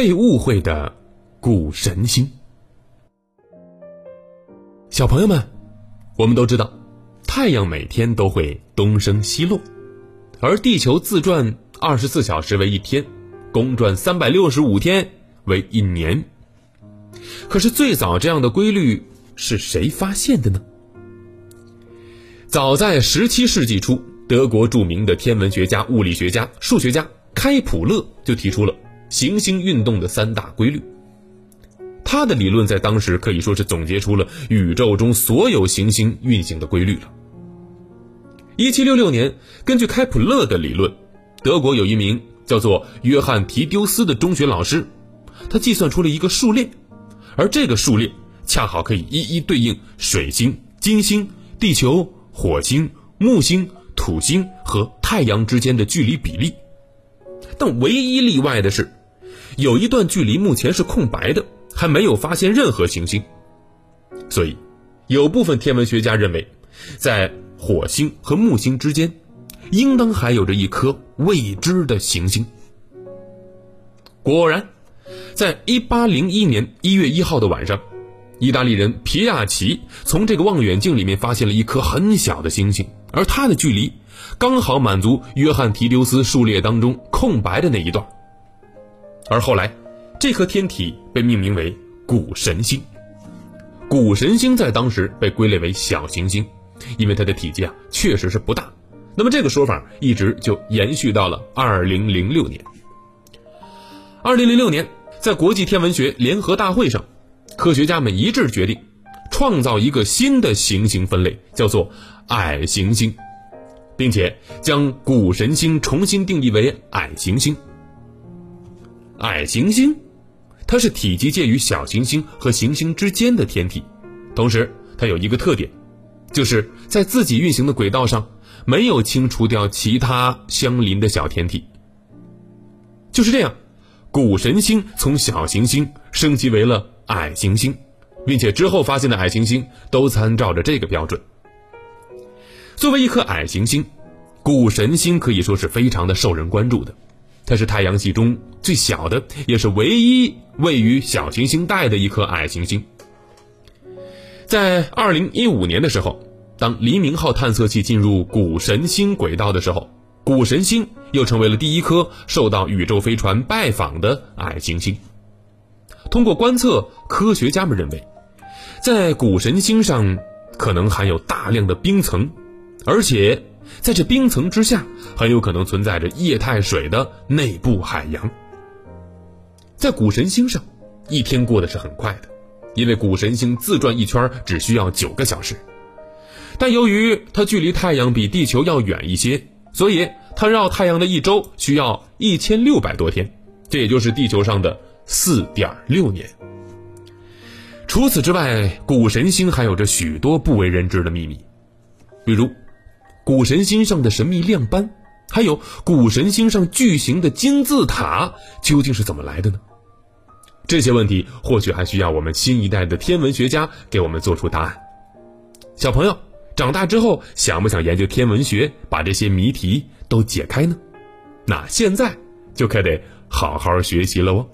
被误会的谷神星。小朋友们，我们都知道，太阳每天都会东升西落，而地球自转二十四小时为一天，公转三百六十五天为一年。可是最早这样的规律是谁发现的呢？早在十七世纪初，德国著名的天文学家、物理学家、数学家开普勒就提出了行星运动的三大规律。他的理论在当时可以说是总结出了宇宙中所有行星运行的规律了。一七六六年，根据开普勒的理论，德国有一名叫做约翰提丢斯的中学老师，他计算出了一个数列。而这个数列恰好可以一一对应水星、金星、地球、火星、木星、土星和太阳之间的距离比例。但唯一例外的是，有一段距离目前是空白的，还没有发现任何行星。所以，有部分天文学家认为，在火星和木星之间，应当还有着一颗未知的行星。果然。在一八零一年一月一号的晚上，意大利人皮亚奇从这个望远镜里面发现了一颗很小的星星，而它的距离刚好满足约翰提丢斯数列当中空白的那一段。而后来，这颗天体被命名为谷神星。谷神星在当时被归类为小行星，因为它的体积啊确实是不大。那么这个说法一直就延续到了二零零六年。二零零六年。在国际天文学联合大会上，科学家们一致决定，创造一个新的行星分类，叫做矮行星，并且将谷神星重新定义为矮行星。矮行星，它是体积介于小行星和行星之间的天体，同时它有一个特点，就是在自己运行的轨道上没有清除掉其他相邻的小天体。就是这样。谷神星从小行星升级为了矮行星，并且之后发现的矮行星都参照着这个标准。作为一颗矮行星，谷神星可以说是非常的受人关注的。它是太阳系中最小的，也是唯一位于小行星带的一颗矮行星。在二零一五年的时候，当黎明号探测器进入谷神星轨道的时候。谷神星又成为了第一颗受到宇宙飞船拜访的矮行星。通过观测，科学家们认为，在谷神星上可能含有大量的冰层，而且在这冰层之下很有可能存在着液态水的内部海洋。在谷神星上，一天过得是很快的，因为谷神星自转一圈只需要九个小时，但由于它距离太阳比地球要远一些，所以。它绕太阳的一周需要一千六百多天，这也就是地球上的四点六年。除此之外，谷神星还有着许多不为人知的秘密，比如谷神星上的神秘亮斑，还有谷神星上巨型的金字塔究竟是怎么来的呢？这些问题或许还需要我们新一代的天文学家给我们做出答案。小朋友长大之后想不想研究天文学，把这些谜题？都解开呢，那现在就可得好好学习了哦。